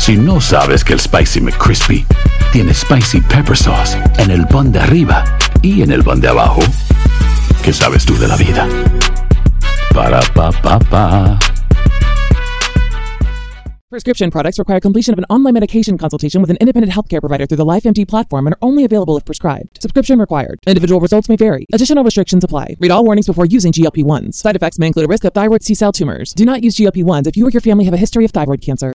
Si no sabes que el Spicy McCrispy tiene Spicy Pepper Sauce en el pan de arriba y en el pan de abajo, ¿qué sabes tú de la vida? Para, pa, pa, pa. Prescription products require completion of an online medication consultation with an independent healthcare provider through the LifeMD platform and are only available if prescribed. Subscription required. Individual results may vary. Additional restrictions apply. Read all warnings before using GLP-1s. Side effects may include a risk of thyroid C-cell tumors. Do not use GLP-1s if you or your family have a history of thyroid cancer.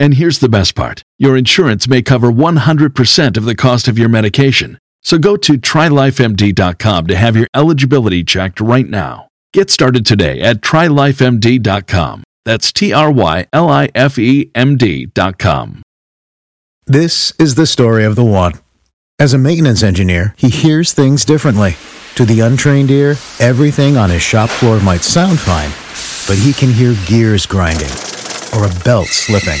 And here's the best part your insurance may cover 100% of the cost of your medication. So go to trylifemd.com to have your eligibility checked right now. Get started today at trylifemd.com. That's T R Y L I F E M D.com. This is the story of the one. As a maintenance engineer, he hears things differently. To the untrained ear, everything on his shop floor might sound fine, but he can hear gears grinding or a belt slipping.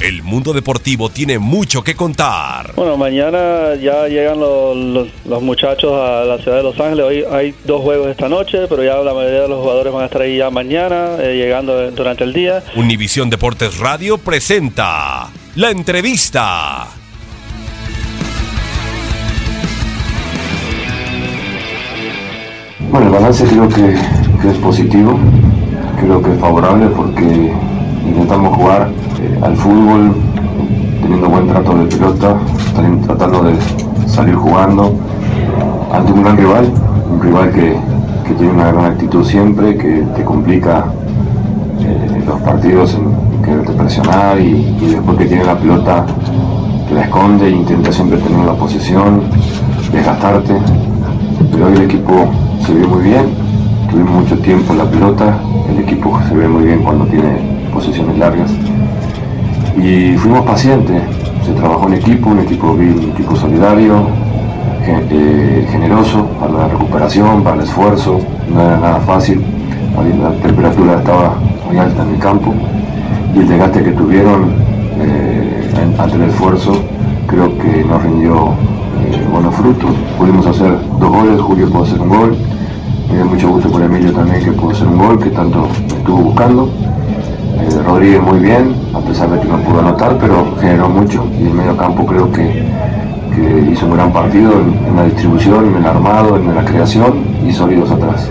El mundo deportivo tiene mucho que contar. Bueno, mañana ya llegan los, los- los muchachos a la ciudad de Los Ángeles. Hoy hay dos juegos esta noche, pero ya la mayoría de los jugadores van a estar ahí ya mañana, eh, llegando durante el día. Univisión Deportes Radio presenta la entrevista. Bueno, el balance creo que, que es positivo, creo que es favorable porque intentamos jugar al fútbol teniendo buen trato de pelota, tratando de salir jugando ante un gran rival, un rival que, que tiene una gran actitud siempre, que te complica eh, los partidos en quererte presionar y, y después que tiene la pelota te la esconde e intenta siempre tener la posesión, desgastarte, pero hoy el equipo se ve muy bien, tuvimos mucho tiempo en la pelota, el equipo se ve muy bien cuando tiene posiciones largas y fuimos pacientes, se trabajó en equipo, un equipo un equipo solidario, eh, generoso para la recuperación, para el esfuerzo, no era nada fácil, la temperatura estaba muy alta en el campo. Y el desgaste que tuvieron eh, ante el esfuerzo creo que nos rindió eh, buenos frutos. Pudimos hacer dos goles, Julio pudo hacer un gol, me dio mucho gusto por Emilio también que pudo hacer un gol que tanto estuvo buscando. Rodríguez muy bien, a pesar de que no pudo anotar, pero generó mucho y el medio campo creo que, que hizo un gran partido en, en la distribución, en el armado, en la creación y sólidos atrás.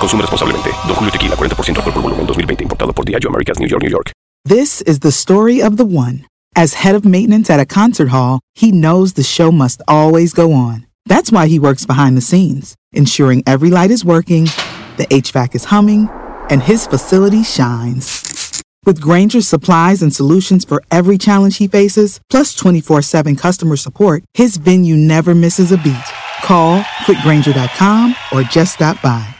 Consume responsablemente. Don Julio Tequila, 40% alcohol por volumen, 2020. Importado por Diageo Americas, New York, New York. This is the story of the one. As head of maintenance at a concert hall, he knows the show must always go on. That's why he works behind the scenes, ensuring every light is working, the HVAC is humming, and his facility shines. With Granger's supplies and solutions for every challenge he faces, plus 24 7 customer support, his venue never misses a beat. Call quickgranger.com or just stop by.